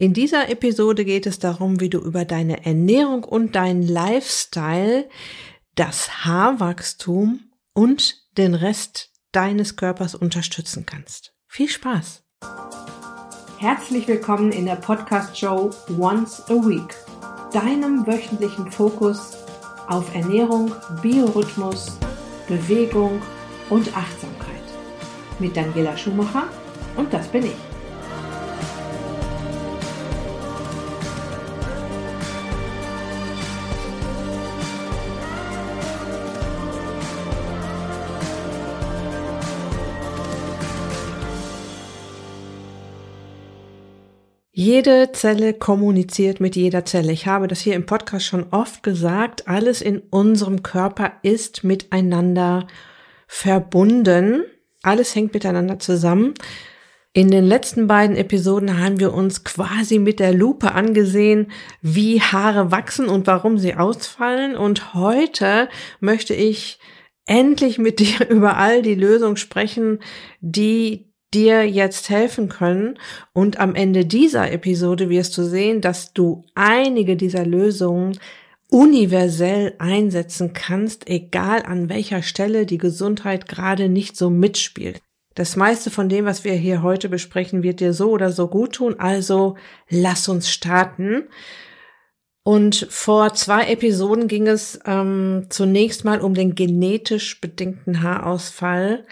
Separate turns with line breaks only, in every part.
In dieser Episode geht es darum, wie du über deine Ernährung und deinen Lifestyle das Haarwachstum und den Rest deines Körpers unterstützen kannst. Viel Spaß! Herzlich willkommen in der Podcast-Show Once a Week, deinem wöchentlichen Fokus auf Ernährung, Biorhythmus, Bewegung und Achtsamkeit. Mit Daniela Schumacher und das bin ich. Jede Zelle kommuniziert mit jeder Zelle. Ich habe das hier im Podcast schon oft gesagt. Alles in unserem Körper ist miteinander verbunden. Alles hängt miteinander zusammen. In den letzten beiden Episoden haben wir uns quasi mit der Lupe angesehen, wie Haare wachsen und warum sie ausfallen. Und heute möchte ich endlich mit dir über all die Lösungen sprechen, die dir jetzt helfen können. Und am Ende dieser Episode wirst du sehen, dass du einige dieser Lösungen universell einsetzen kannst, egal an welcher Stelle die Gesundheit gerade nicht so mitspielt. Das meiste von dem, was wir hier heute besprechen, wird dir so oder so gut tun. Also lass uns starten. Und vor zwei Episoden ging es ähm, zunächst mal um den genetisch bedingten Haarausfall.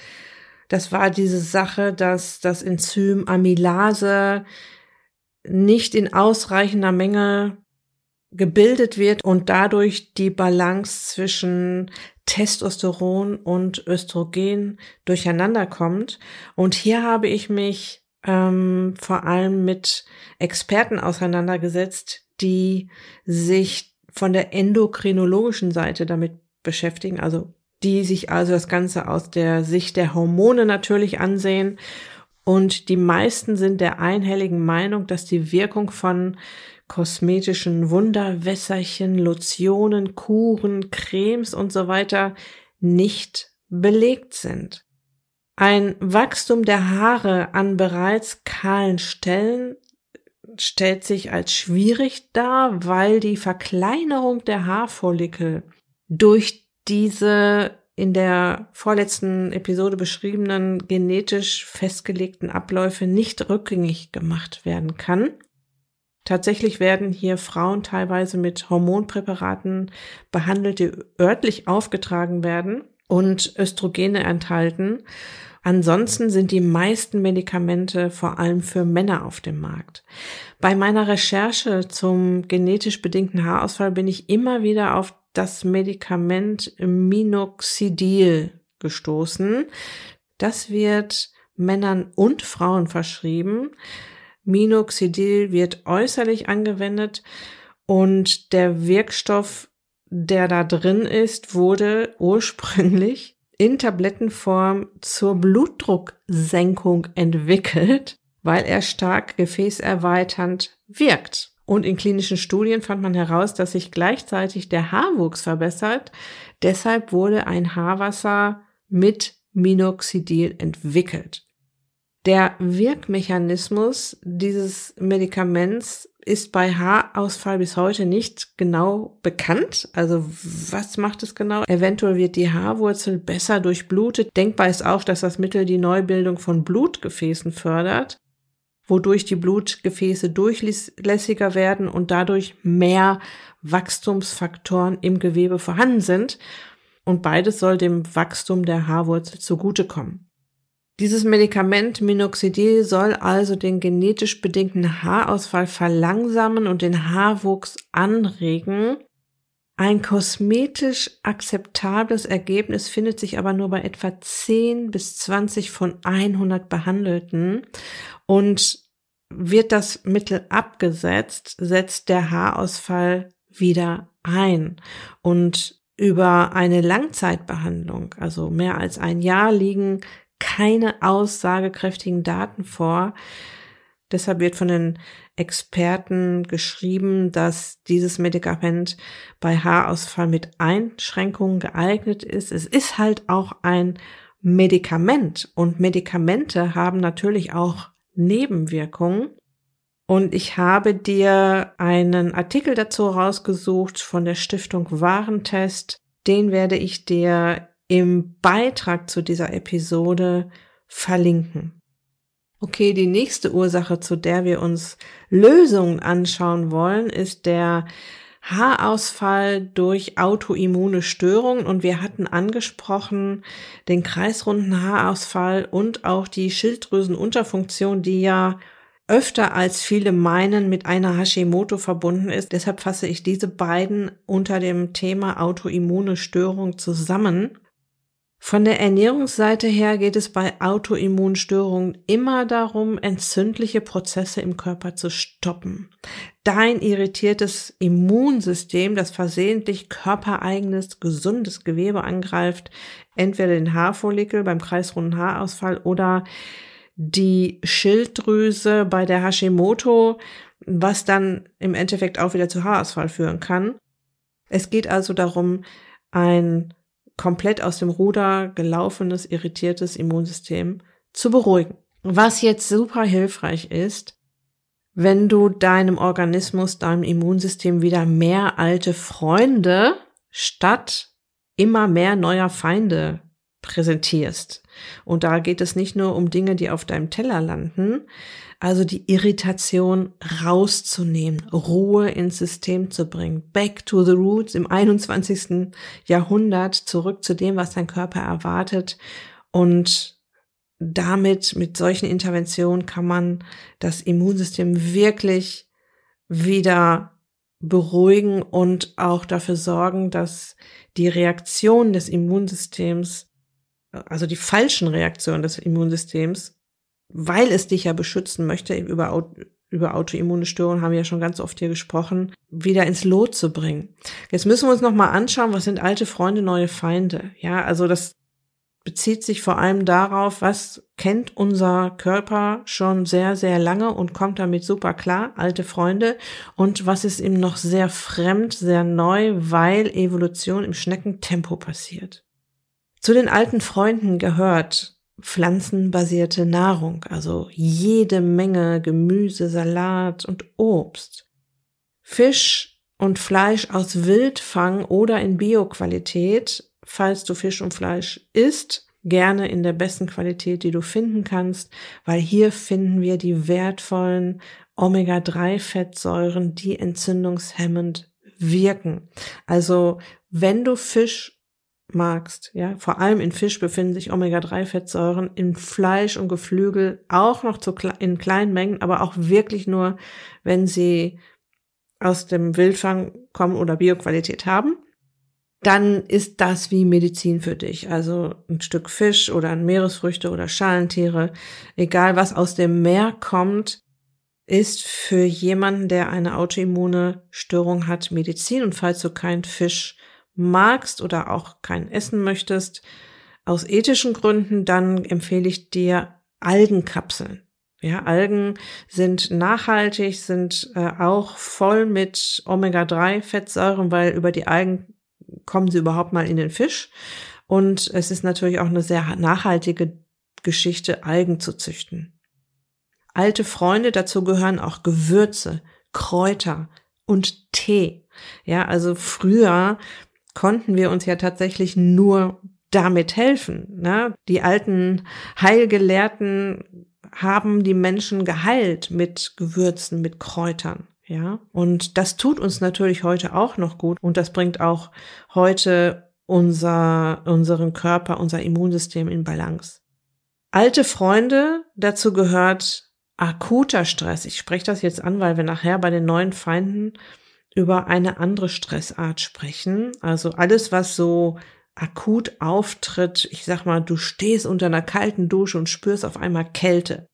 Das war diese Sache, dass das Enzym Amylase nicht in ausreichender Menge gebildet wird und dadurch die Balance zwischen Testosteron und Östrogen durcheinander kommt. Und hier habe ich mich ähm, vor allem mit Experten auseinandergesetzt, die sich von der endokrinologischen Seite damit beschäftigen, also die sich also das Ganze aus der Sicht der Hormone natürlich ansehen. Und die meisten sind der einhelligen Meinung, dass die Wirkung von kosmetischen Wunderwässerchen, Lotionen, Kuren, Cremes und so weiter nicht belegt sind. Ein Wachstum der Haare an bereits kahlen Stellen stellt sich als schwierig dar, weil die Verkleinerung der Haarfollikel durch diese in der vorletzten Episode beschriebenen genetisch festgelegten Abläufe nicht rückgängig gemacht werden kann. Tatsächlich werden hier Frauen teilweise mit Hormonpräparaten behandelt, die örtlich aufgetragen werden und Östrogene enthalten. Ansonsten sind die meisten Medikamente vor allem für Männer auf dem Markt. Bei meiner Recherche zum genetisch bedingten Haarausfall bin ich immer wieder auf das Medikament Minoxidil gestoßen. Das wird Männern und Frauen verschrieben. Minoxidil wird äußerlich angewendet und der Wirkstoff, der da drin ist, wurde ursprünglich in Tablettenform zur Blutdrucksenkung entwickelt, weil er stark gefäßerweiternd wirkt. Und in klinischen Studien fand man heraus, dass sich gleichzeitig der Haarwuchs verbessert. Deshalb wurde ein Haarwasser mit Minoxidil entwickelt. Der Wirkmechanismus dieses Medikaments ist bei Haarausfall bis heute nicht genau bekannt. Also was macht es genau? Eventuell wird die Haarwurzel besser durchblutet. Denkbar ist auch, dass das Mittel die Neubildung von Blutgefäßen fördert wodurch die Blutgefäße durchlässiger werden und dadurch mehr Wachstumsfaktoren im Gewebe vorhanden sind. Und beides soll dem Wachstum der Haarwurzel zugutekommen. Dieses Medikament Minoxidil soll also den genetisch bedingten Haarausfall verlangsamen und den Haarwuchs anregen. Ein kosmetisch akzeptables Ergebnis findet sich aber nur bei etwa 10 bis 20 von 100 Behandelten und wird das Mittel abgesetzt, setzt der Haarausfall wieder ein. Und über eine Langzeitbehandlung, also mehr als ein Jahr, liegen keine aussagekräftigen Daten vor. Deshalb wird von den Experten geschrieben, dass dieses Medikament bei Haarausfall mit Einschränkungen geeignet ist. Es ist halt auch ein Medikament und Medikamente haben natürlich auch Nebenwirkungen. Und ich habe dir einen Artikel dazu rausgesucht von der Stiftung Warentest. Den werde ich dir im Beitrag zu dieser Episode verlinken. Okay, die nächste Ursache, zu der wir uns Lösungen anschauen wollen, ist der Haarausfall durch autoimmune Störungen und wir hatten angesprochen den kreisrunden Haarausfall und auch die Schilddrüsenunterfunktion, die ja öfter als viele meinen mit einer Hashimoto verbunden ist. Deshalb fasse ich diese beiden unter dem Thema autoimmune Störung zusammen. Von der Ernährungsseite her geht es bei Autoimmunstörungen immer darum, entzündliche Prozesse im Körper zu stoppen. Dein irritiertes Immunsystem, das versehentlich körpereigenes, gesundes Gewebe angreift, entweder den Haarfollikel beim kreisrunden Haarausfall oder die Schilddrüse bei der Hashimoto, was dann im Endeffekt auch wieder zu Haarausfall führen kann. Es geht also darum, ein komplett aus dem Ruder gelaufenes, irritiertes Immunsystem zu beruhigen. Was jetzt super hilfreich ist, wenn du deinem Organismus, deinem Immunsystem wieder mehr alte Freunde statt immer mehr neuer Feinde präsentierst. Und da geht es nicht nur um Dinge, die auf deinem Teller landen, also die Irritation rauszunehmen, Ruhe ins System zu bringen, back to the roots im 21. Jahrhundert, zurück zu dem, was dein Körper erwartet und damit, mit solchen Interventionen kann man das Immunsystem wirklich wieder beruhigen und auch dafür sorgen, dass die Reaktion des Immunsystems, also die falschen Reaktionen des Immunsystems, weil es dich ja beschützen möchte, über, über autoimmune Störungen haben wir ja schon ganz oft hier gesprochen, wieder ins Lot zu bringen. Jetzt müssen wir uns nochmal anschauen, was sind alte Freunde, neue Feinde? Ja, also das bezieht sich vor allem darauf, was kennt unser Körper schon sehr, sehr lange und kommt damit super klar, alte Freunde, und was ist ihm noch sehr fremd, sehr neu, weil Evolution im Schneckentempo passiert. Zu den alten Freunden gehört pflanzenbasierte Nahrung, also jede Menge Gemüse, Salat und Obst. Fisch und Fleisch aus Wildfang oder in Bioqualität, falls du Fisch und Fleisch isst, gerne in der besten Qualität, die du finden kannst, weil hier finden wir die wertvollen Omega-3-Fettsäuren, die entzündungshemmend wirken. Also wenn du Fisch magst, ja, vor allem in Fisch befinden sich Omega-3-Fettsäuren, in Fleisch und Geflügel auch noch zu, in kleinen Mengen, aber auch wirklich nur, wenn sie aus dem Wildfang kommen oder Bioqualität haben, dann ist das wie Medizin für dich. Also ein Stück Fisch oder ein Meeresfrüchte oder Schalentiere, egal was aus dem Meer kommt, ist für jemanden, der eine autoimmune Störung hat, Medizin. Und falls du kein Fisch magst oder auch kein essen möchtest, aus ethischen Gründen, dann empfehle ich dir Algenkapseln. Ja, Algen sind nachhaltig, sind äh, auch voll mit Omega-3-Fettsäuren, weil über die Algen kommen sie überhaupt mal in den Fisch. Und es ist natürlich auch eine sehr nachhaltige Geschichte, Algen zu züchten. Alte Freunde, dazu gehören auch Gewürze, Kräuter und Tee. Ja, also früher konnten wir uns ja tatsächlich nur damit helfen. Ne? Die alten Heilgelehrten haben die Menschen geheilt mit Gewürzen, mit Kräutern. Ja, und das tut uns natürlich heute auch noch gut und das bringt auch heute unser, unseren Körper, unser Immunsystem in Balance. Alte Freunde, dazu gehört akuter Stress. Ich spreche das jetzt an, weil wir nachher bei den neuen Feinden über eine andere Stressart sprechen. Also alles, was so akut auftritt, ich sag mal, du stehst unter einer kalten Dusche und spürst auf einmal Kälte.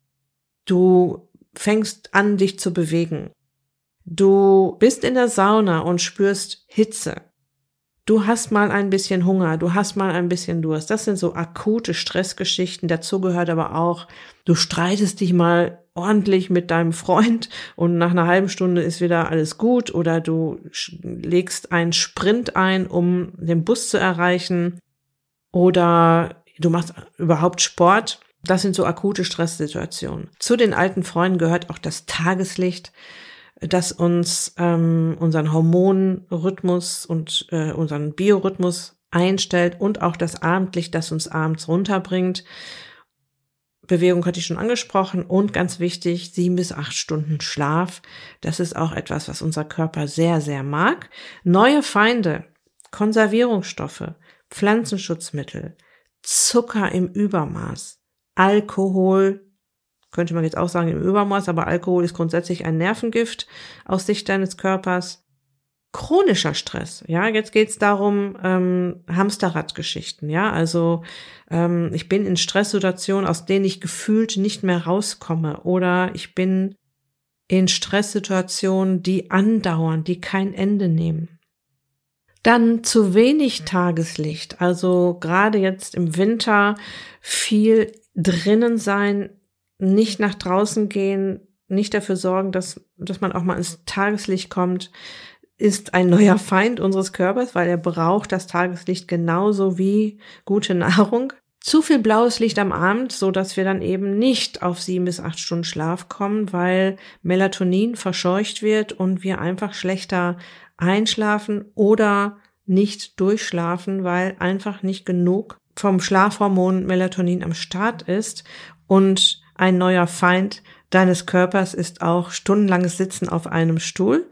Du fängst an, dich zu bewegen. Du bist in der Sauna und spürst Hitze. Du hast mal ein bisschen Hunger, du hast mal ein bisschen Durst. Das sind so akute Stressgeschichten. Dazu gehört aber auch, du streitest dich mal ordentlich mit deinem Freund und nach einer halben Stunde ist wieder alles gut oder du legst einen Sprint ein, um den Bus zu erreichen oder du machst überhaupt Sport Das sind so akute Stresssituationen. Zu den alten Freunden gehört auch das Tageslicht, das uns ähm, unseren Hormonrhythmus und äh, unseren Biorhythmus einstellt und auch das Abendlicht, das uns abends runterbringt. Bewegung hatte ich schon angesprochen und ganz wichtig, sieben bis acht Stunden Schlaf. Das ist auch etwas, was unser Körper sehr, sehr mag. Neue Feinde, Konservierungsstoffe, Pflanzenschutzmittel, Zucker im Übermaß, Alkohol, könnte man jetzt auch sagen im Übermaß, aber Alkohol ist grundsätzlich ein Nervengift aus Sicht deines Körpers. Chronischer Stress, ja, jetzt geht's darum, ähm, Hamsterradgeschichten, ja, also ähm, ich bin in Stresssituationen, aus denen ich gefühlt nicht mehr rauskomme. Oder ich bin in Stresssituationen, die andauern, die kein Ende nehmen. Dann zu wenig Tageslicht, also gerade jetzt im Winter viel drinnen sein, nicht nach draußen gehen, nicht dafür sorgen, dass, dass man auch mal ins Tageslicht kommt, ist ein neuer Feind unseres Körpers, weil er braucht das Tageslicht genauso wie gute Nahrung. Zu viel blaues Licht am Abend, so dass wir dann eben nicht auf sieben bis acht Stunden Schlaf kommen, weil Melatonin verscheucht wird und wir einfach schlechter einschlafen oder nicht durchschlafen, weil einfach nicht genug vom Schlafhormon Melatonin am Start ist und ein neuer Feind deines Körpers ist auch stundenlanges Sitzen auf einem Stuhl.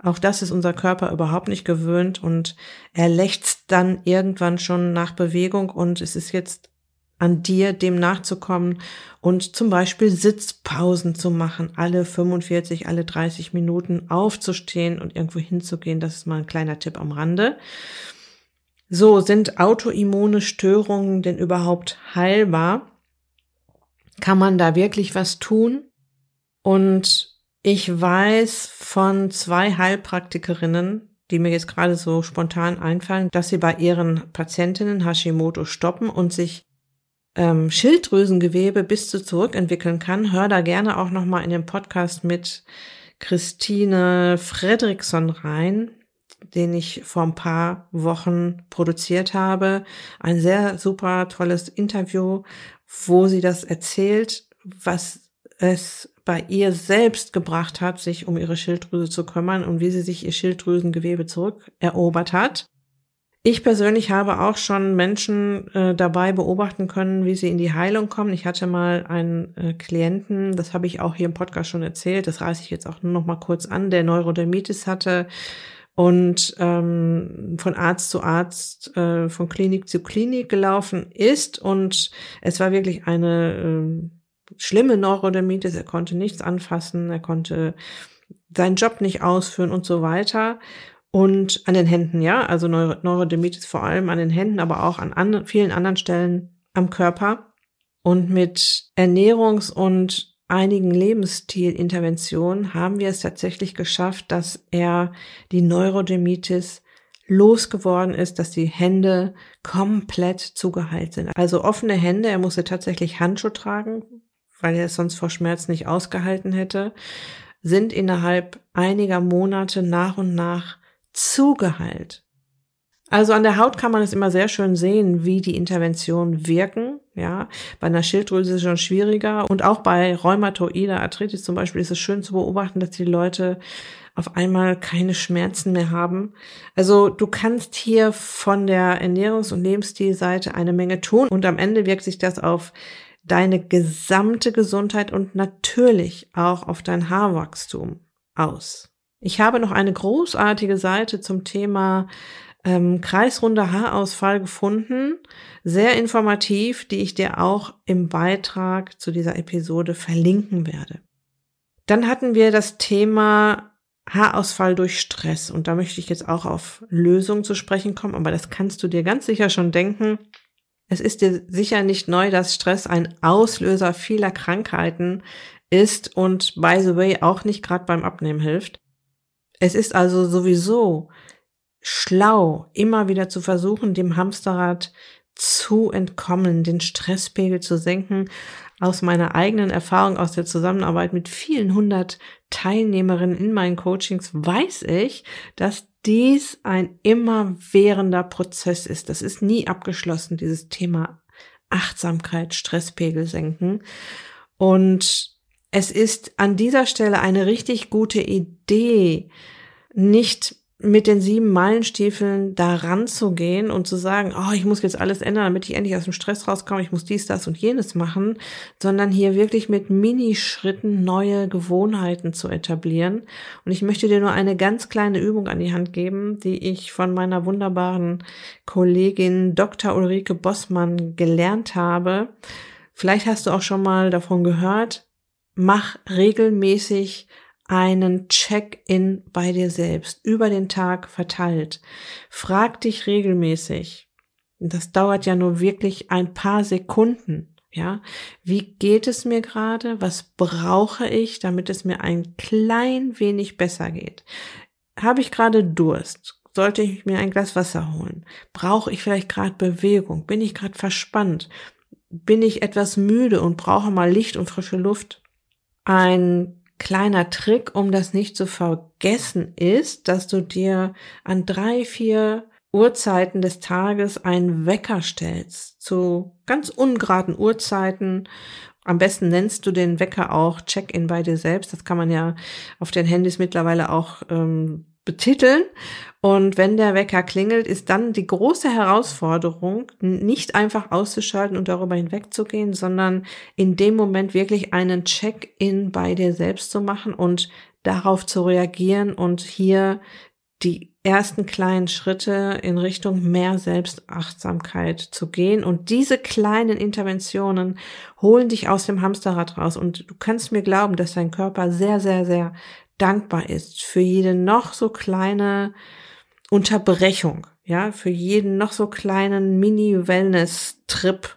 Auch das ist unser Körper überhaupt nicht gewöhnt und er lechzt dann irgendwann schon nach Bewegung und es ist jetzt an dir, dem nachzukommen und zum Beispiel Sitzpausen zu machen, alle 45, alle 30 Minuten aufzustehen und irgendwo hinzugehen. Das ist mal ein kleiner Tipp am Rande. So, sind autoimmune Störungen denn überhaupt heilbar? Kann man da wirklich was tun? Und ich weiß von zwei Heilpraktikerinnen, die mir jetzt gerade so spontan einfallen, dass sie bei ihren Patientinnen Hashimoto stoppen und sich ähm, Schilddrüsengewebe bis zu zurückentwickeln kann. Hör da gerne auch nochmal in den Podcast mit Christine Fredriksson rein den ich vor ein paar Wochen produziert habe. Ein sehr super tolles Interview, wo sie das erzählt, was es bei ihr selbst gebracht hat, sich um ihre Schilddrüse zu kümmern und wie sie sich ihr Schilddrüsengewebe zurückerobert hat. Ich persönlich habe auch schon Menschen äh, dabei beobachten können, wie sie in die Heilung kommen. Ich hatte mal einen äh, Klienten, das habe ich auch hier im Podcast schon erzählt, das reiße ich jetzt auch nur noch mal kurz an, der Neurodermitis hatte und ähm, von Arzt zu Arzt, äh, von Klinik zu Klinik gelaufen ist und es war wirklich eine äh, schlimme Neurodermitis. Er konnte nichts anfassen, er konnte seinen Job nicht ausführen und so weiter. Und an den Händen, ja, also Neuro Neurodermitis vor allem an den Händen, aber auch an anderen, vielen anderen Stellen am Körper. Und mit Ernährungs- und einigen Lebensstilinterventionen haben wir es tatsächlich geschafft, dass er die Neurodermitis losgeworden ist, dass die Hände komplett zugeheilt sind. Also offene Hände, er musste tatsächlich Handschuhe tragen, weil er es sonst vor Schmerz nicht ausgehalten hätte, sind innerhalb einiger Monate nach und nach zugeheilt. Also an der Haut kann man es immer sehr schön sehen, wie die Interventionen wirken. Ja, bei einer Schilddrüse ist es schon schwieriger und auch bei rheumatoider Arthritis zum Beispiel ist es schön zu beobachten, dass die Leute auf einmal keine Schmerzen mehr haben. Also du kannst hier von der Ernährungs- und Lebensstilseite eine Menge tun und am Ende wirkt sich das auf deine gesamte Gesundheit und natürlich auch auf dein Haarwachstum aus. Ich habe noch eine großartige Seite zum Thema ähm, kreisrunder Haarausfall gefunden. Sehr informativ, die ich dir auch im Beitrag zu dieser Episode verlinken werde. Dann hatten wir das Thema Haarausfall durch Stress. Und da möchte ich jetzt auch auf Lösungen zu sprechen kommen, aber das kannst du dir ganz sicher schon denken. Es ist dir sicher nicht neu, dass Stress ein Auslöser vieler Krankheiten ist und by the way auch nicht gerade beim Abnehmen hilft. Es ist also sowieso schlau, immer wieder zu versuchen, dem Hamsterrad zu entkommen, den Stresspegel zu senken. Aus meiner eigenen Erfahrung aus der Zusammenarbeit mit vielen hundert Teilnehmerinnen in meinen Coachings weiß ich, dass dies ein immerwährender Prozess ist. Das ist nie abgeschlossen, dieses Thema Achtsamkeit, Stresspegel senken. Und es ist an dieser Stelle eine richtig gute Idee, nicht mit den sieben Meilenstiefeln da ranzugehen und zu sagen, oh, ich muss jetzt alles ändern, damit ich endlich aus dem Stress rauskomme, ich muss dies, das und jenes machen, sondern hier wirklich mit Minischritten neue Gewohnheiten zu etablieren. Und ich möchte dir nur eine ganz kleine Übung an die Hand geben, die ich von meiner wunderbaren Kollegin Dr. Ulrike Bossmann gelernt habe. Vielleicht hast du auch schon mal davon gehört. Mach regelmäßig einen Check-in bei dir selbst über den Tag verteilt. Frag dich regelmäßig. Das dauert ja nur wirklich ein paar Sekunden. Ja, wie geht es mir gerade? Was brauche ich, damit es mir ein klein wenig besser geht? Habe ich gerade Durst? Sollte ich mir ein Glas Wasser holen? Brauche ich vielleicht gerade Bewegung? Bin ich gerade verspannt? Bin ich etwas müde und brauche mal Licht und frische Luft? Ein kleiner Trick, um das nicht zu vergessen, ist, dass du dir an drei, vier Uhrzeiten des Tages einen Wecker stellst, zu ganz ungeraden Uhrzeiten. Am besten nennst du den Wecker auch Check-in bei dir selbst. Das kann man ja auf den Handys mittlerweile auch ähm, betiteln. Und wenn der Wecker klingelt, ist dann die große Herausforderung, nicht einfach auszuschalten und darüber hinwegzugehen, sondern in dem Moment wirklich einen Check-in bei dir selbst zu machen und darauf zu reagieren und hier die ersten kleinen Schritte in Richtung mehr Selbstachtsamkeit zu gehen. Und diese kleinen Interventionen holen dich aus dem Hamsterrad raus. Und du kannst mir glauben, dass dein Körper sehr, sehr, sehr dankbar ist für jede noch so kleine Unterbrechung, ja, für jeden noch so kleinen Mini-Wellness-Trip,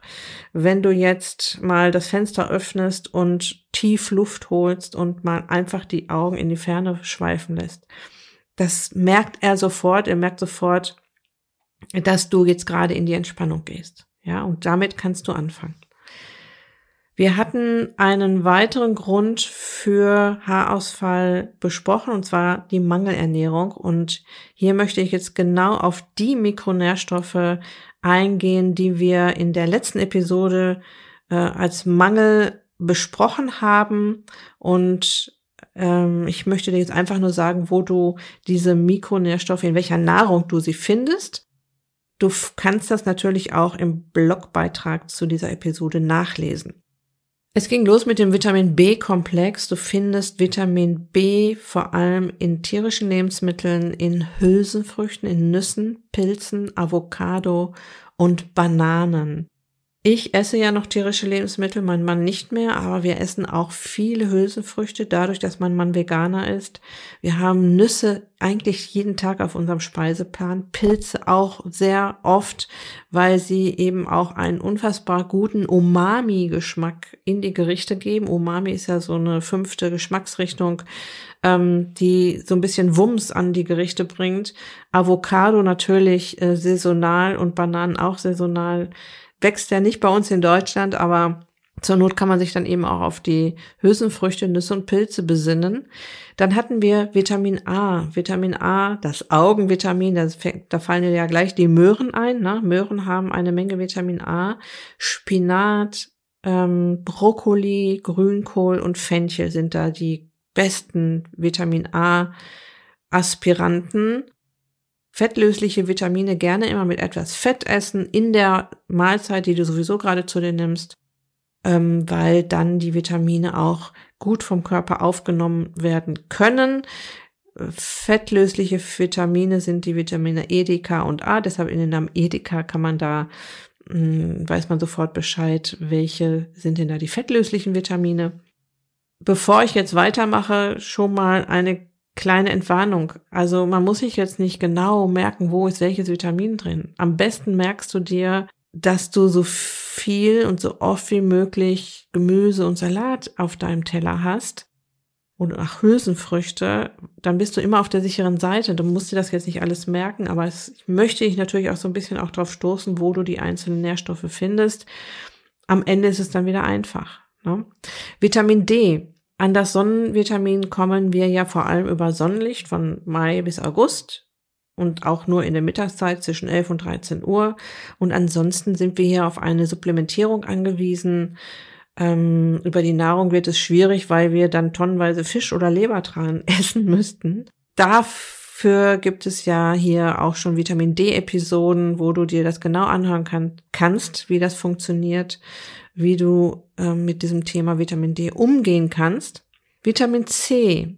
wenn du jetzt mal das Fenster öffnest und tief Luft holst und mal einfach die Augen in die Ferne schweifen lässt. Das merkt er sofort, er merkt sofort, dass du jetzt gerade in die Entspannung gehst. Ja, und damit kannst du anfangen. Wir hatten einen weiteren Grund für Haarausfall besprochen, und zwar die Mangelernährung. Und hier möchte ich jetzt genau auf die Mikronährstoffe eingehen, die wir in der letzten Episode äh, als Mangel besprochen haben. Und ähm, ich möchte dir jetzt einfach nur sagen, wo du diese Mikronährstoffe, in welcher Nahrung du sie findest. Du kannst das natürlich auch im Blogbeitrag zu dieser Episode nachlesen. Es ging los mit dem Vitamin B-Komplex. Du findest Vitamin B vor allem in tierischen Lebensmitteln, in Hülsenfrüchten, in Nüssen, Pilzen, Avocado und Bananen. Ich esse ja noch tierische Lebensmittel, mein Mann nicht mehr, aber wir essen auch viele Hülsenfrüchte, dadurch, dass mein Mann Veganer ist. Wir haben Nüsse eigentlich jeden Tag auf unserem Speiseplan, Pilze auch sehr oft, weil sie eben auch einen unfassbar guten Umami-Geschmack in die Gerichte geben. Umami ist ja so eine fünfte Geschmacksrichtung, ähm, die so ein bisschen Wumms an die Gerichte bringt. Avocado natürlich äh, saisonal und Bananen auch saisonal wächst ja nicht bei uns in Deutschland, aber zur Not kann man sich dann eben auch auf die Hülsenfrüchte, Nüsse und Pilze besinnen. Dann hatten wir Vitamin A. Vitamin A, das Augenvitamin, das, da fallen ja gleich die Möhren ein. Ne? Möhren haben eine Menge Vitamin A. Spinat, ähm, Brokkoli, Grünkohl und Fenchel sind da die besten Vitamin A Aspiranten fettlösliche Vitamine gerne immer mit etwas Fett essen in der Mahlzeit, die du sowieso gerade zu dir nimmst, ähm, weil dann die Vitamine auch gut vom Körper aufgenommen werden können. Fettlösliche Vitamine sind die Vitamine E, D, K und A. Deshalb in den Namen E, D, K kann man da, mh, hm, weiß man sofort Bescheid, welche sind denn da die fettlöslichen Vitamine. Bevor ich jetzt weitermache, schon mal eine kleine Entwarnung. Also man muss sich jetzt nicht genau merken, wo ist welches Vitamin drin. Am besten merkst du dir, dass du so viel und so oft wie möglich Gemüse und Salat auf deinem Teller hast und auch Hülsenfrüchte, dann bist du immer auf der sicheren Seite. Du musst dir das jetzt nicht alles merken, aber es, ich möchte dich natürlich auch so ein bisschen auch drauf stoßen, wo du die einzelnen Nährstoffe findest. Am Ende ist es dann wieder einfach. Ne? Vitamin D an das Sonnenvitamin kommen wir ja vor allem über Sonnenlicht von Mai bis August und auch nur in der Mittagszeit zwischen 11 und 13 Uhr. Und ansonsten sind wir hier auf eine Supplementierung angewiesen. Ähm, über die Nahrung wird es schwierig, weil wir dann tonnenweise Fisch oder Lebertran essen müssten. Dafür gibt es ja hier auch schon Vitamin D-Episoden, wo du dir das genau anhören kann, kannst, wie das funktioniert, wie du äh, mit diesem Thema Vitamin D umgehen kannst. Vitamin C.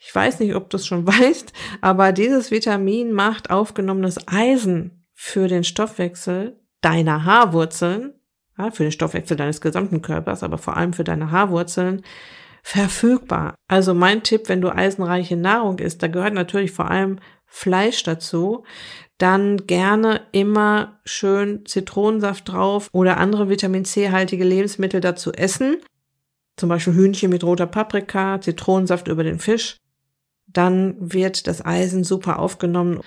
Ich weiß nicht, ob du es schon weißt, aber dieses Vitamin macht aufgenommenes Eisen für den Stoffwechsel deiner Haarwurzeln, ja, für den Stoffwechsel deines gesamten Körpers, aber vor allem für deine Haarwurzeln, verfügbar. Also mein Tipp, wenn du eisenreiche Nahrung isst, da gehört natürlich vor allem Fleisch dazu, dann gerne immer schön Zitronensaft drauf oder andere Vitamin C-haltige Lebensmittel dazu essen. Zum Beispiel Hühnchen mit roter Paprika, Zitronensaft über den Fisch. Dann wird das Eisen super aufgenommen.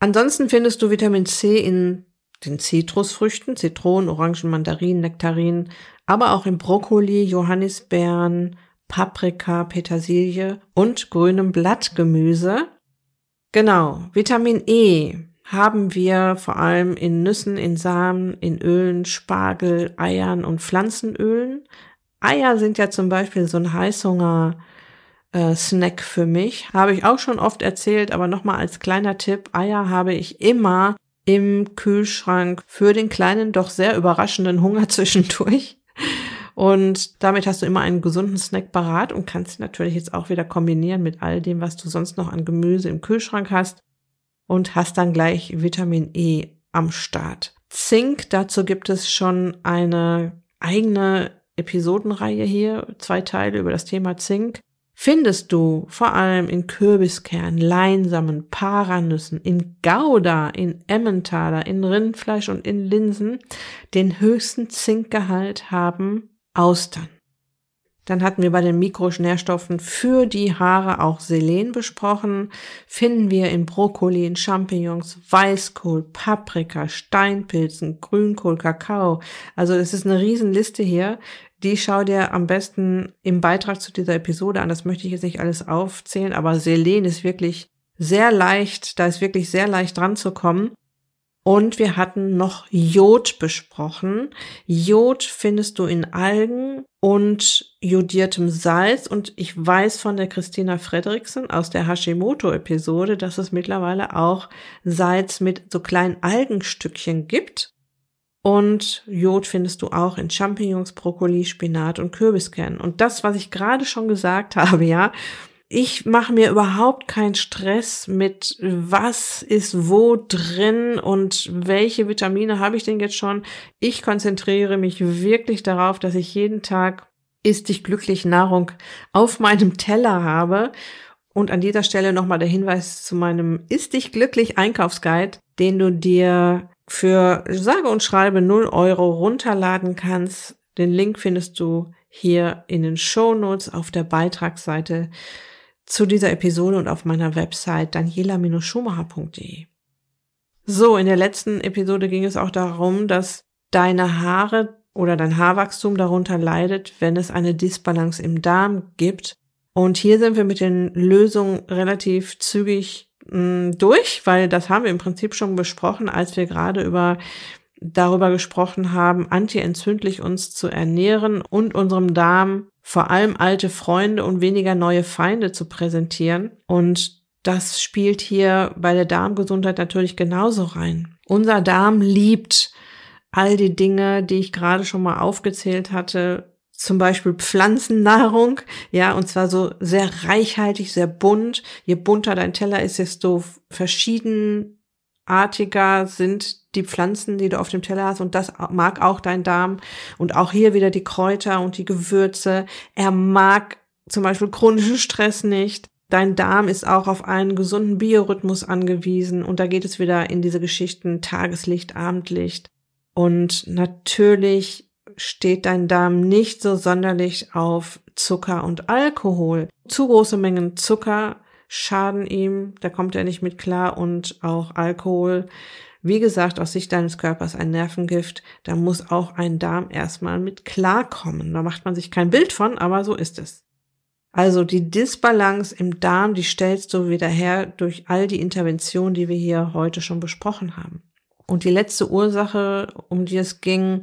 Ansonsten findest du Vitamin C in den Zitrusfrüchten, Zitronen, Orangen, Mandarinen, Nektarinen, aber auch in Brokkoli, Johannisbeeren, Paprika, Petersilie und grünem Blattgemüse. Genau, Vitamin E haben wir vor allem in Nüssen, in Samen, in Ölen, Spargel, Eiern und Pflanzenölen. Eier sind ja zum Beispiel so ein Heißhunger äh, Snack für mich. Habe ich auch schon oft erzählt, aber nochmal als kleiner Tipp. Eier habe ich immer im Kühlschrank für den kleinen, doch sehr überraschenden Hunger zwischendurch. Und damit hast du immer einen gesunden Snack parat und kannst natürlich jetzt auch wieder kombinieren mit all dem, was du sonst noch an Gemüse im Kühlschrank hast und hast dann gleich Vitamin E am Start. Zink, dazu gibt es schon eine eigene Episodenreihe hier, zwei Teile über das Thema Zink. Findest du vor allem in Kürbiskernen, Leinsamen, Paranüssen, in Gouda, in Emmentaler, in Rindfleisch und in Linsen den höchsten Zinkgehalt haben Austern. Dann hatten wir bei den Mikronährstoffen für die Haare auch Selen besprochen. Finden wir in Brokkoli, in Champignons, Weißkohl, Paprika, Steinpilzen, Grünkohl, Kakao. Also es ist eine Riesenliste hier. Die schau dir am besten im Beitrag zu dieser Episode an. Das möchte ich jetzt nicht alles aufzählen, aber Selen ist wirklich sehr leicht, da ist wirklich sehr leicht dran zu kommen. Und wir hatten noch Jod besprochen. Jod findest du in Algen und jodiertem Salz. Und ich weiß von der Christina Frederiksen aus der Hashimoto-Episode, dass es mittlerweile auch Salz mit so kleinen Algenstückchen gibt. Und Jod findest du auch in Champignons, Brokkoli, Spinat und Kürbiskernen. Und das, was ich gerade schon gesagt habe, ja, ich mache mir überhaupt keinen Stress mit, was ist wo drin und welche Vitamine habe ich denn jetzt schon. Ich konzentriere mich wirklich darauf, dass ich jeden Tag ist dich glücklich Nahrung auf meinem Teller habe. Und an dieser Stelle nochmal der Hinweis zu meinem Ist dich glücklich Einkaufsguide, den du dir für sage und schreibe 0 Euro runterladen kannst. Den Link findest du hier in den Show Notes auf der Beitragsseite zu dieser Episode und auf meiner Website daniela-schumacher.de. So, in der letzten Episode ging es auch darum, dass deine Haare oder dein Haarwachstum darunter leidet, wenn es eine Disbalance im Darm gibt. Und hier sind wir mit den Lösungen relativ zügig mh, mm, durch, weil das haben wir im Prinzip schon besprochen, als wir gerade über darüber gesprochen haben, antientzündlich uns zu ernähren und unserem Darm vor allem alte Freunde und weniger neue Feinde zu präsentieren. Und das spielt hier bei der Darmgesundheit natürlich genauso rein. Unser Darm liebt all die Dinge, die ich gerade schon mal aufgezählt hatte, zum Beispiel Pflanzennahrung, ja, und zwar so sehr reichhaltig, sehr bunt. Je bunter dein Teller ist, desto verschiedenartiger sind die Pflanzen, die du auf dem Teller hast und das mag auch dein Darm und auch hier wieder die Kräuter und die Gewürze. Er mag zum Beispiel chronischen Stress nicht. Dein Darm ist auch auf einen gesunden Biorhythmus angewiesen und da geht es wieder in diese Geschichten Tageslicht, Abendlicht. Und natürlich steht dein Darm nicht so sonderlich auf Zucker und Alkohol. Zu große Mengen Zucker schaden ihm, da kommt er nicht mit klar und auch Alkohol wie gesagt, aus Sicht deines Körpers ein Nervengift, da muss auch ein Darm erstmal mit klarkommen. Da macht man sich kein Bild von, aber so ist es. Also die Disbalance im Darm, die stellst du wieder her durch all die Interventionen, die wir hier heute schon besprochen haben. Und die letzte Ursache, um die es ging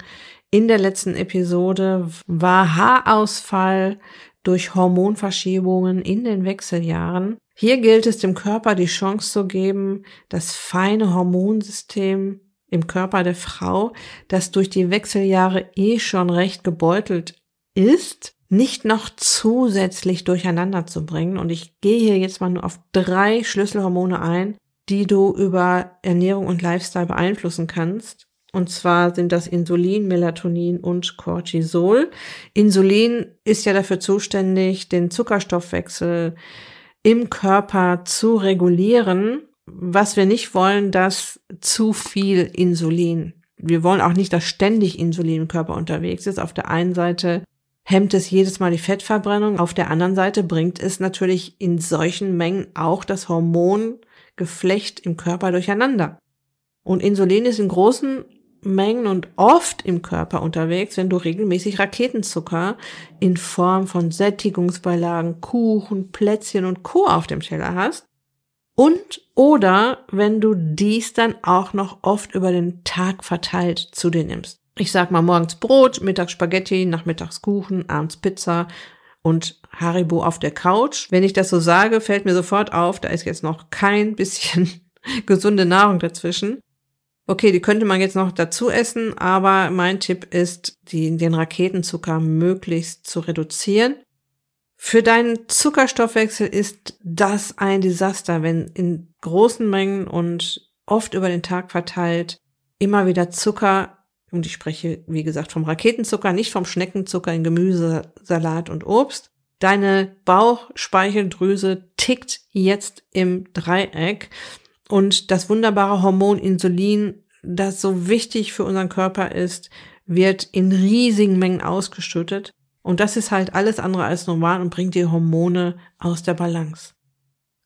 in der letzten Episode, war Haarausfall durch Hormonverschiebungen in den Wechseljahren. Hier gilt es dem Körper die Chance zu geben, das feine Hormonsystem im Körper der Frau, das durch die Wechseljahre eh schon recht gebeutelt ist, nicht noch zusätzlich durcheinander zu bringen. Und ich gehe hier jetzt mal nur auf drei Schlüsselhormone ein, die du über Ernährung und Lifestyle beeinflussen kannst. Und zwar sind das Insulin, Melatonin und Cortisol. Insulin ist ja dafür zuständig, den Zuckerstoffwechsel im Körper zu regulieren. Was wir nicht wollen, dass zu viel Insulin. Wir wollen auch nicht, dass ständig Insulin im Körper unterwegs ist. Auf der einen Seite hemmt es jedes Mal die Fettverbrennung. Auf der anderen Seite bringt es natürlich in solchen Mengen auch das Hormongeflecht im Körper durcheinander. Und Insulin ist in großen Mengen und oft im Körper unterwegs, wenn du regelmäßig Raketenzucker in Form von Sättigungsbeilagen, Kuchen, Plätzchen und Co. auf dem Teller hast. Und oder wenn du dies dann auch noch oft über den Tag verteilt zu dir nimmst. Ich sag mal morgens Brot, mittags Spaghetti, nachmittags Kuchen, abends Pizza und Haribo auf der Couch. Wenn ich das so sage, fällt mir sofort auf, da ist jetzt noch kein bisschen gesunde Nahrung dazwischen. Okay, die könnte man jetzt noch dazu essen, aber mein Tipp ist, die, den Raketenzucker möglichst zu reduzieren. Für deinen Zuckerstoffwechsel ist das ein Desaster, wenn in großen Mengen und oft über den Tag verteilt immer wieder Zucker, und ich spreche, wie gesagt, vom Raketenzucker, nicht vom Schneckenzucker in Gemüse, Salat und Obst. Deine Bauchspeicheldrüse tickt jetzt im Dreieck und das wunderbare Hormon Insulin, das so wichtig für unseren Körper ist, wird in riesigen Mengen ausgeschüttet. Und das ist halt alles andere als normal und bringt die Hormone aus der Balance.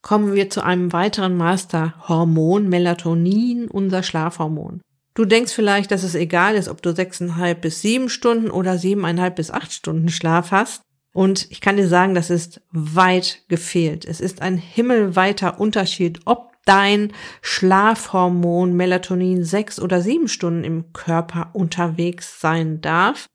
Kommen wir zu einem weiteren Masterhormon, Melatonin, unser Schlafhormon. Du denkst vielleicht, dass es egal ist, ob du sechseinhalb bis sieben Stunden oder siebeneinhalb bis acht Stunden Schlaf hast. Und ich kann dir sagen, das ist weit gefehlt. Es ist ein himmelweiter Unterschied, ob dein Schlafhormon Melatonin sechs oder sieben Stunden im Körper unterwegs sein darf.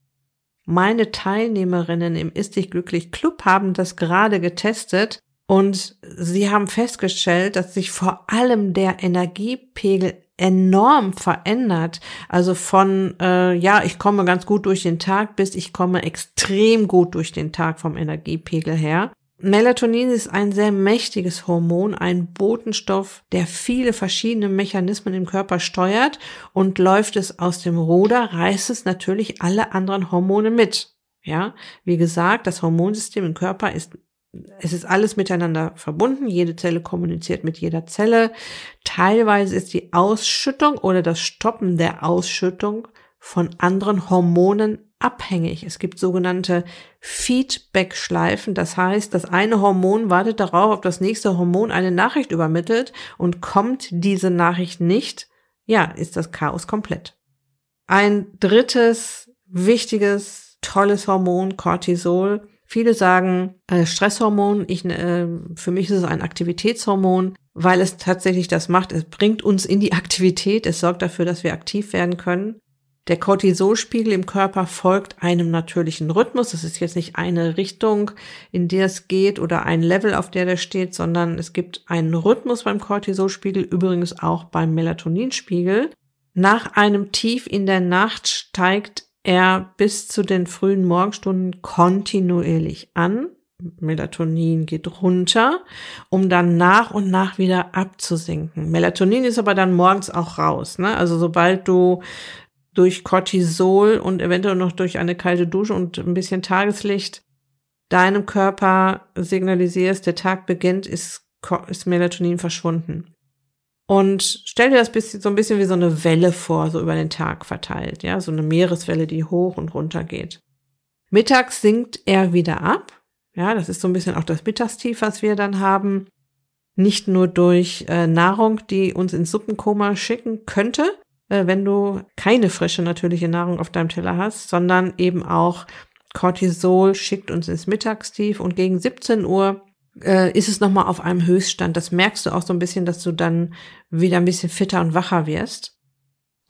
Meine Teilnehmerinnen im Ist dich glücklich Club haben das gerade getestet und sie haben festgestellt, dass sich vor allem der Energiepegel enorm verändert. Also von, äh, ja, ich komme ganz gut durch den Tag bis ich komme extrem gut durch den Tag vom Energiepegel her. Melatonin ist ein sehr mächtiges Hormon, ein Botenstoff, der viele verschiedene Mechanismen im Körper steuert und läuft es aus dem Ruder, reißt es natürlich alle anderen Hormone mit. Ja, wie gesagt, das Hormonsystem im Körper ist es ist alles miteinander verbunden, jede Zelle kommuniziert mit jeder Zelle. Teilweise ist die Ausschüttung oder das Stoppen der Ausschüttung von anderen Hormonen abhängig. Es gibt sogenannte Feedback-Schleifen. Das heißt, das eine Hormon wartet darauf, ob das nächste Hormon eine Nachricht übermittelt und kommt diese Nachricht nicht, ja, ist das Chaos komplett. Ein drittes wichtiges, tolles Hormon, Cortisol. Viele sagen äh, Stresshormon. Ich, äh, für mich ist es ein Aktivitätshormon, weil es tatsächlich das macht. Es bringt uns in die Aktivität. Es sorgt dafür, dass wir aktiv werden können. Der Cortisolspiegel im Körper folgt einem natürlichen Rhythmus. Das ist jetzt nicht eine Richtung, in der es geht oder ein Level, auf der der steht, sondern es gibt einen Rhythmus beim Cortisolspiegel, übrigens auch beim Melatoninspiegel. Nach einem Tief in der Nacht steigt er bis zu den frühen Morgenstunden kontinuierlich an. Melatonin geht runter, um dann nach und nach wieder abzusinken. Melatonin ist aber dann morgens auch raus. Ne? Also sobald du durch Cortisol und eventuell noch durch eine kalte Dusche und ein bisschen Tageslicht deinem Körper signalisierst, der Tag beginnt, ist, ist Melatonin verschwunden. Und stell dir das bisschen, so ein bisschen wie so eine Welle vor, so über den Tag verteilt, ja, so eine Meereswelle, die hoch und runter geht. Mittags sinkt er wieder ab. Ja, das ist so ein bisschen auch das Mittagstief, was wir dann haben. Nicht nur durch äh, Nahrung, die uns ins Suppenkoma schicken könnte, wenn du keine frische natürliche Nahrung auf deinem Teller hast, sondern eben auch Cortisol schickt uns ins Mittagstief und gegen 17 Uhr äh, ist es nochmal auf einem Höchststand. Das merkst du auch so ein bisschen, dass du dann wieder ein bisschen fitter und wacher wirst.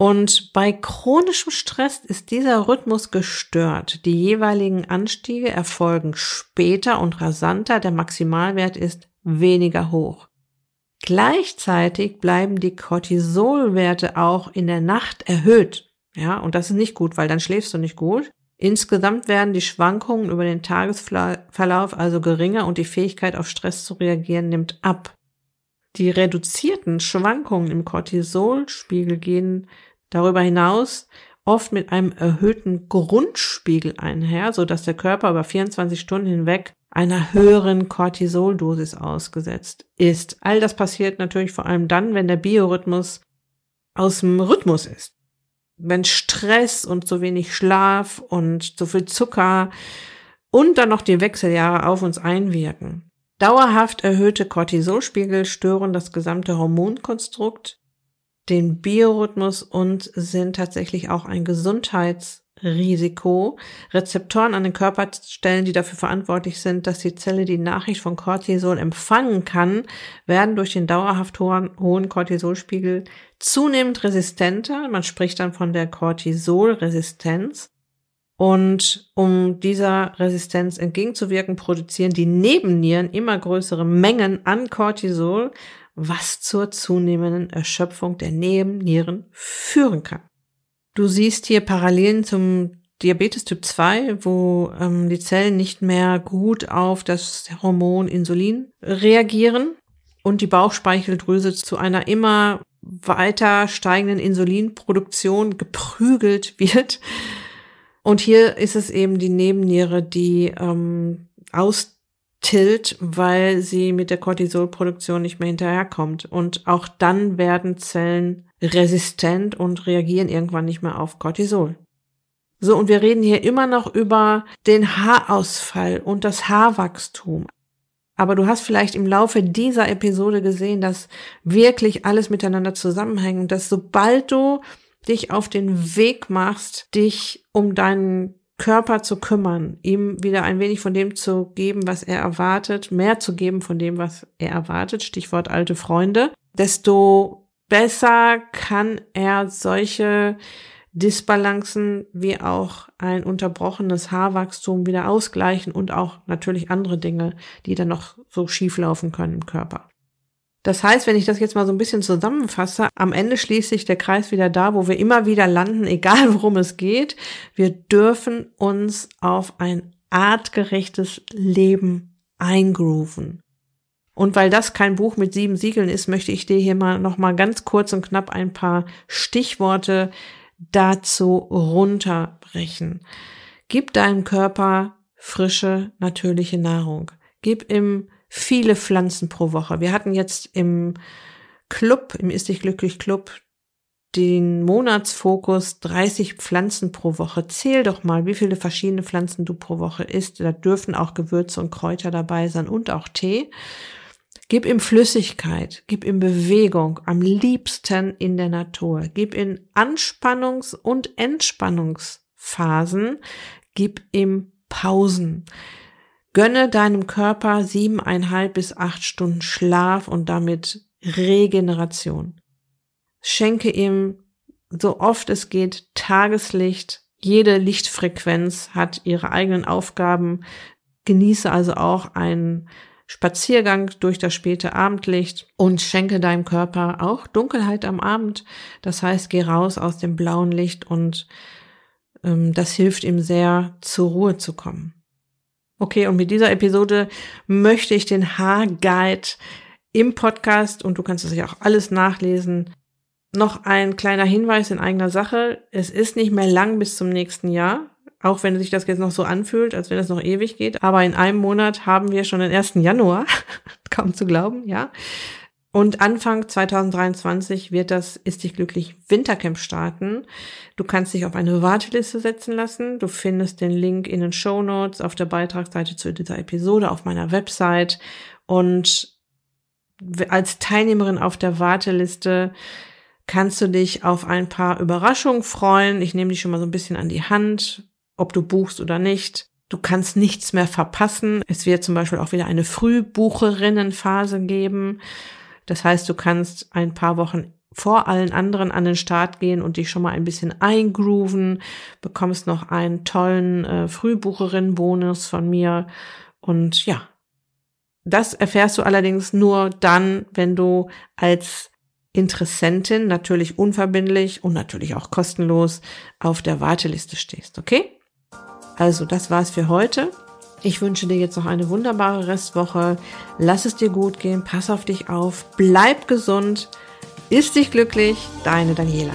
Und bei chronischem Stress ist dieser Rhythmus gestört. Die jeweiligen Anstiege erfolgen später und rasanter. Der Maximalwert ist weniger hoch. Gleichzeitig bleiben die Cortisolwerte auch in der Nacht erhöht. Ja, und das ist nicht gut, weil dann schläfst du nicht gut. Insgesamt werden die Schwankungen über den Tagesverlauf also geringer und die Fähigkeit auf Stress zu reagieren nimmt ab. Die reduzierten Schwankungen im Cortisolspiegel gehen darüber hinaus oft mit einem erhöhten Grundspiegel einher, so dass der Körper über 24 Stunden hinweg einer höheren Cortisoldosis ausgesetzt ist. All das passiert natürlich vor allem dann, wenn der Biorhythmus aus dem Rhythmus ist wenn Stress und zu wenig Schlaf und zu viel Zucker und dann noch die Wechseljahre auf uns einwirken. Dauerhaft erhöhte Cortisolspiegel stören das gesamte Hormonkonstrukt, den Biorhythmus und sind tatsächlich auch ein Gesundheits- Risiko. Rezeptoren an den Körperstellen, die dafür verantwortlich sind, dass die Zelle die Nachricht von Cortisol empfangen kann, werden durch den dauerhaft hohen, Cortisolspiegel zunehmend resistenter. Man spricht dann von der Cortisolresistenz. Und um dieser Resistenz entgegenzuwirken, produzieren die Nebennieren immer größere Mengen an Cortisol, was zur zunehmenden Erschöpfung der Nebennieren führen kann. Du siehst hier Parallelen zum Diabetes Typ 2, wo ähm, die Zellen nicht mehr gut auf das Hormon Insulin reagieren und die Bauchspeicheldrüse zu einer immer weiter steigenden Insulinproduktion geprügelt wird. Und hier ist es eben die Nebenniere, die ähm, austilt, weil sie mit der Cortisolproduktion nicht mehr hinterherkommt. Und auch dann werden Zellen resistent und reagieren irgendwann nicht mehr auf Cortisol. So, und wir reden hier immer noch über den Haarausfall und das Haarwachstum. Aber du hast vielleicht im Laufe dieser Episode gesehen, dass wirklich alles miteinander zusammenhängt und dass sobald du dich auf den Weg machst, dich um deinen Körper zu kümmern, ihm wieder ein wenig von dem zu geben, was er erwartet, mehr zu geben von dem, was er erwartet, Stichwort alte Freunde, desto besser kann er solche Disbalancen wie auch ein unterbrochenes Haarwachstum wieder ausgleichen und auch natürlich andere Dinge, die dann noch so schief laufen können im Körper. Das heißt, wenn ich das jetzt mal so ein bisschen zusammenfasse, am Ende schließt sich der Kreis wieder da, wo wir immer wieder landen, egal worum es geht. Wir dürfen uns auf ein artgerechtes Leben eingrooven. Und weil das kein Buch mit sieben Siegeln ist, möchte ich dir hier mal noch mal ganz kurz und knapp ein paar Stichworte dazu runterbrechen. Gib deinem Körper frische, natürliche Nahrung. Gib ihm viele Pflanzen pro Woche. Wir hatten jetzt im Club, im Ist dich glücklich Club, den Monatsfokus 30 Pflanzen pro Woche. Zähl doch mal, wie viele verschiedene Pflanzen du pro Woche isst. Da dürfen auch Gewürze und Kräuter dabei sein und auch Tee. Gib ihm Flüssigkeit, gib ihm Bewegung, am liebsten in der Natur. Gib ihm Anspannungs- und Entspannungsphasen, gib ihm Pausen. Gönne deinem Körper siebeneinhalb bis acht Stunden Schlaf und damit Regeneration. Schenke ihm so oft es geht Tageslicht. Jede Lichtfrequenz hat ihre eigenen Aufgaben. Genieße also auch ein Spaziergang durch das späte Abendlicht und schenke deinem Körper auch Dunkelheit am Abend. Das heißt, geh raus aus dem blauen Licht und ähm, das hilft ihm sehr, zur Ruhe zu kommen. Okay, und mit dieser Episode möchte ich den Haarguide im Podcast und du kannst es ja auch alles nachlesen. Noch ein kleiner Hinweis in eigener Sache. Es ist nicht mehr lang bis zum nächsten Jahr. Auch wenn sich das jetzt noch so anfühlt, als wenn es noch ewig geht. Aber in einem Monat haben wir schon den 1. Januar. Kaum zu glauben, ja. Und Anfang 2023 wird das Ist dich glücklich Wintercamp starten. Du kannst dich auf eine Warteliste setzen lassen. Du findest den Link in den Show Notes auf der Beitragsseite zu dieser Episode auf meiner Website. Und als Teilnehmerin auf der Warteliste kannst du dich auf ein paar Überraschungen freuen. Ich nehme dich schon mal so ein bisschen an die Hand ob du buchst oder nicht. Du kannst nichts mehr verpassen. Es wird zum Beispiel auch wieder eine Frühbucherinnenphase geben. Das heißt, du kannst ein paar Wochen vor allen anderen an den Start gehen und dich schon mal ein bisschen eingrooven, bekommst noch einen tollen äh, Frühbucherin-Bonus von mir und ja, das erfährst du allerdings nur dann, wenn du als Interessentin natürlich unverbindlich und natürlich auch kostenlos auf der Warteliste stehst, okay? Also, das war's für heute. Ich wünsche dir jetzt noch eine wunderbare Restwoche. Lass es dir gut gehen, pass auf dich auf, bleib gesund, ist dich glücklich, deine Daniela.